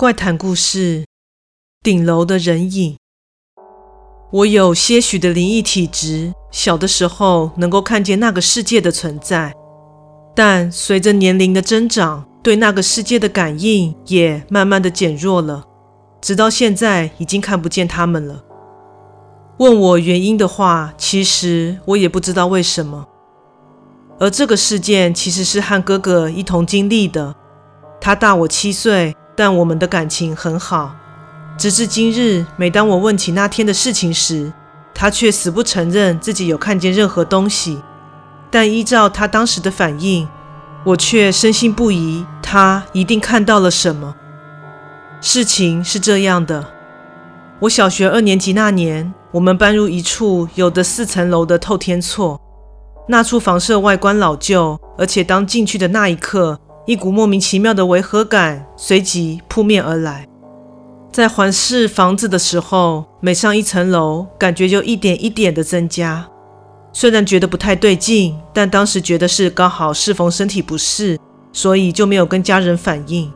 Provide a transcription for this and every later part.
怪谈故事：顶楼的人影。我有些许的灵异体质，小的时候能够看见那个世界的存在，但随着年龄的增长，对那个世界的感应也慢慢的减弱了，直到现在已经看不见他们了。问我原因的话，其实我也不知道为什么。而这个事件其实是和哥哥一同经历的，他大我七岁。但我们的感情很好，直至今日，每当我问起那天的事情时，他却死不承认自己有看见任何东西。但依照他当时的反应，我却深信不疑，他一定看到了什么。事情是这样的：我小学二年级那年，我们搬入一处有的四层楼的透天厝，那处房舍外观老旧，而且当进去的那一刻，一股莫名其妙的违和感随即扑面而来。在环视房子的时候，每上一层楼，感觉就一点一点的增加。虽然觉得不太对劲，但当时觉得是刚好适逢身体不适，所以就没有跟家人反映。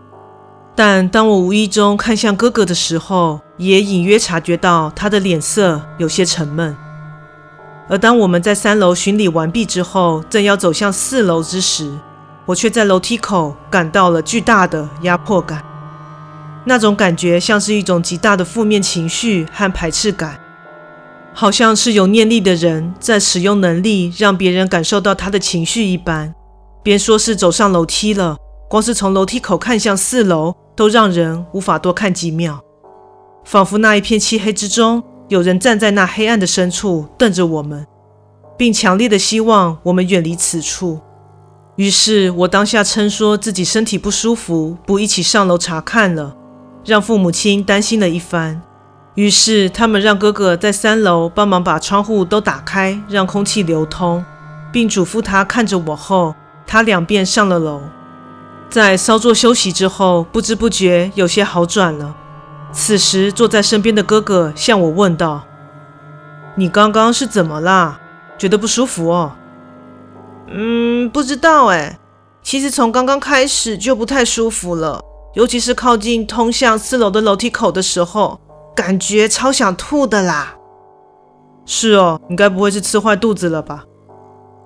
但当我无意中看向哥哥的时候，也隐约察觉到他的脸色有些沉闷。而当我们在三楼巡礼完毕之后，正要走向四楼之时，我却在楼梯口感到了巨大的压迫感，那种感觉像是一种极大的负面情绪和排斥感，好像是有念力的人在使用能力让别人感受到他的情绪一般。别说是走上楼梯了，光是从楼梯口看向四楼，都让人无法多看几秒，仿佛那一片漆黑之中，有人站在那黑暗的深处瞪着我们，并强烈的希望我们远离此处。于是我当下称说自己身体不舒服，不一起上楼查看了，让父母亲担心了一番。于是他们让哥哥在三楼帮忙把窗户都打开，让空气流通，并嘱咐他看着我后，他两便上了楼。在稍作休息之后，不知不觉有些好转了。此时坐在身边的哥哥向我问道：“你刚刚是怎么啦？觉得不舒服哦？”嗯，不知道哎。其实从刚刚开始就不太舒服了，尤其是靠近通向四楼的楼梯口的时候，感觉超想吐的啦。是哦，你该不会是吃坏肚子了吧？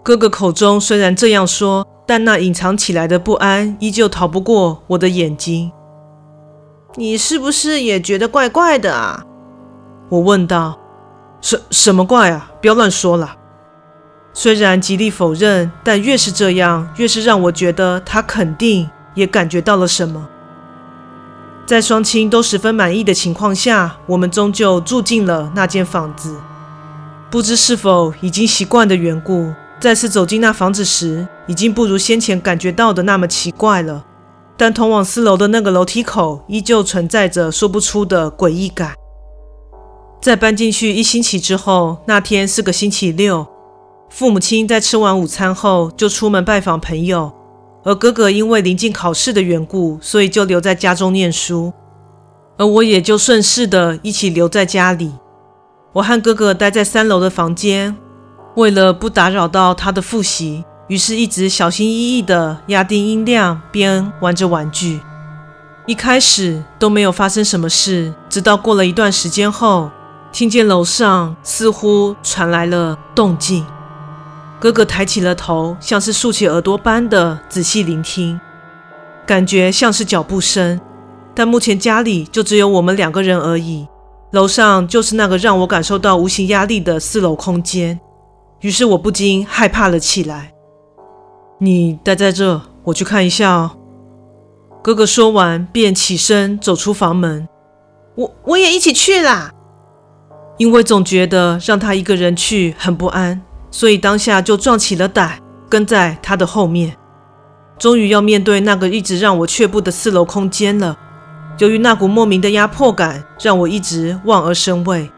哥哥口中虽然这样说，但那隐藏起来的不安依旧逃不过我的眼睛。你是不是也觉得怪怪的啊？我问道。什什么怪啊？不要乱说了。虽然极力否认，但越是这样，越是让我觉得他肯定也感觉到了什么。在双亲都十分满意的情况下，我们终究住进了那间房子。不知是否已经习惯的缘故，再次走进那房子时，已经不如先前感觉到的那么奇怪了。但通往四楼的那个楼梯口，依旧存在着说不出的诡异感。在搬进去一星期之后，那天是个星期六。父母亲在吃完午餐后就出门拜访朋友，而哥哥因为临近考试的缘故，所以就留在家中念书，而我也就顺势的一起留在家里。我和哥哥待在三楼的房间，为了不打扰到他的复习，于是一直小心翼翼的压低音量，边玩着玩具。一开始都没有发生什么事，直到过了一段时间后，听见楼上似乎传来了动静。哥哥抬起了头，像是竖起耳朵般的仔细聆听，感觉像是脚步声。但目前家里就只有我们两个人而已，楼上就是那个让我感受到无形压力的四楼空间。于是我不禁害怕了起来。你待在这，我去看一下哦。哥哥说完便起身走出房门。我我也一起去啦，因为总觉得让他一个人去很不安。所以当下就壮起了胆，跟在他的后面。终于要面对那个一直让我却步的四楼空间了。由于那股莫名的压迫感，让我一直望而生畏。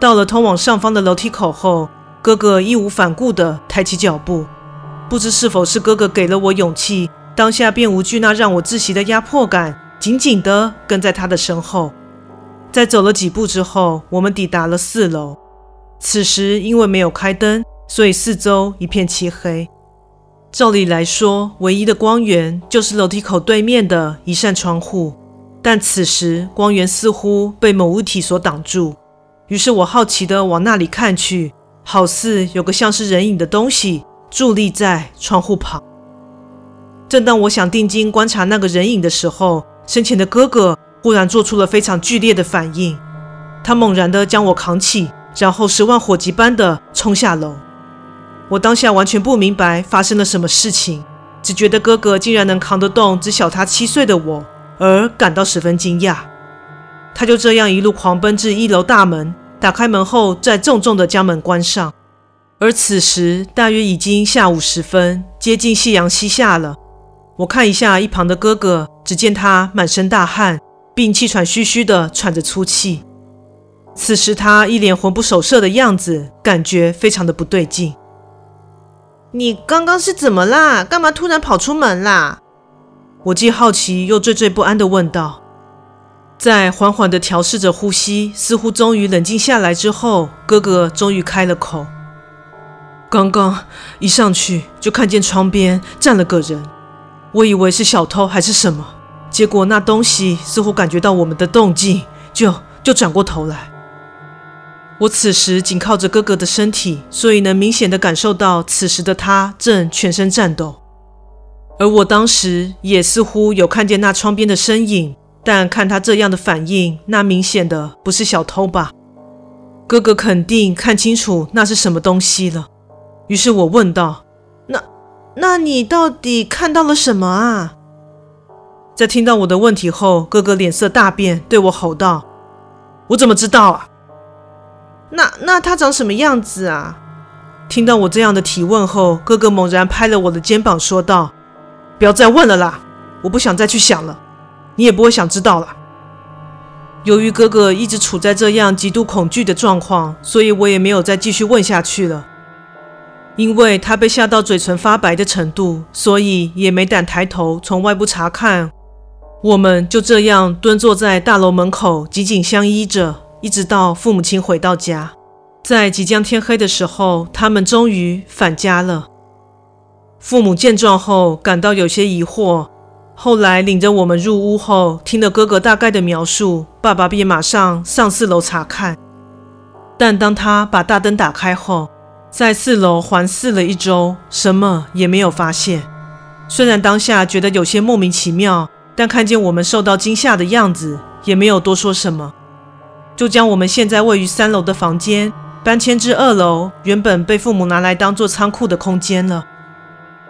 到了通往上方的楼梯口后，哥哥义无反顾地抬起脚步。不知是否是哥哥给了我勇气，当下便无惧那让我窒息的压迫感，紧紧地跟在他的身后。在走了几步之后，我们抵达了四楼。此时因为没有开灯，所以四周一片漆黑。照理来说，唯一的光源就是楼梯口对面的一扇窗户，但此时光源似乎被某物体所挡住，于是我好奇地往那里看去，好似有个像是人影的东西伫立在窗户旁。正当我想定睛观察那个人影的时候，身前的哥哥忽然做出了非常剧烈的反应，他猛然地将我扛起，然后十万火急般的冲下楼。我当下完全不明白发生了什么事情，只觉得哥哥竟然能扛得动只小他七岁的我。而感到十分惊讶，他就这样一路狂奔至一楼大门，打开门后，再重重的将门关上。而此时大约已经下午时分，接近夕阳西下了。我看一下一旁的哥哥，只见他满身大汗，并气喘吁吁地喘着粗气。此时他一脸魂不守舍的样子，感觉非常的不对劲。你刚刚是怎么啦？干嘛突然跑出门啦？我既好奇又惴惴不安地问道，在缓缓地调试着呼吸，似乎终于冷静下来之后，哥哥终于开了口：“刚刚一上去就看见窗边站了个人，我以为是小偷还是什么，结果那东西似乎感觉到我们的动静，就就转过头来。我此时紧靠着哥哥的身体，所以能明显的感受到此时的他正全身颤抖。”而我当时也似乎有看见那窗边的身影，但看他这样的反应，那明显的不是小偷吧？哥哥肯定看清楚那是什么东西了。于是我问道：“那，那你到底看到了什么啊？”在听到我的问题后，哥哥脸色大变，对我吼道：“我怎么知道啊？那，那他长什么样子啊？”听到我这样的提问后，哥哥猛然拍了我的肩膀，说道。不要再问了啦，我不想再去想了，你也不会想知道了。由于哥哥一直处在这样极度恐惧的状况，所以我也没有再继续问下去了。因为他被吓到嘴唇发白的程度，所以也没胆抬头从外部查看。我们就这样蹲坐在大楼门口，紧紧相依着，一直到父母亲回到家。在即将天黑的时候，他们终于返家了。父母见状后感到有些疑惑，后来领着我们入屋后，听了哥哥大概的描述，爸爸便马上上四楼查看。但当他把大灯打开后，在四楼环视了一周，什么也没有发现。虽然当下觉得有些莫名其妙，但看见我们受到惊吓的样子，也没有多说什么，就将我们现在位于三楼的房间搬迁至二楼，原本被父母拿来当做仓库的空间了。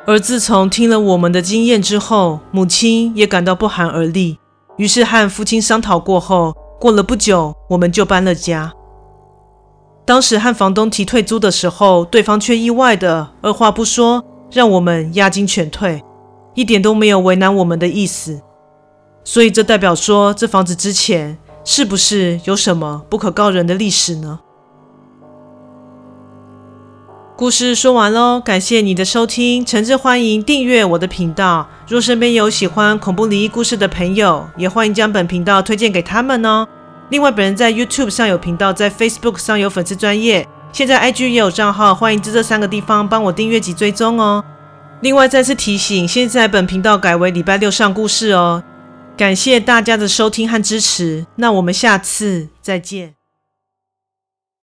而自从听了我们的经验之后，母亲也感到不寒而栗，于是和父亲商讨过后，过了不久，我们就搬了家。当时和房东提退租的时候，对方却意外的二话不说，让我们押金全退，一点都没有为难我们的意思。所以这代表说，这房子之前是不是有什么不可告人的历史呢？故事说完喽，感谢你的收听，诚挚欢迎订阅我的频道。若身边有喜欢恐怖灵异故事的朋友，也欢迎将本频道推荐给他们哦。另外，本人在 YouTube 上有频道，在 Facebook 上有粉丝专业，现在 IG 也有账号，欢迎在这三个地方帮我订阅及追踪哦。另外，再次提醒，现在本频道改为礼拜六上故事哦。感谢大家的收听和支持，那我们下次再见。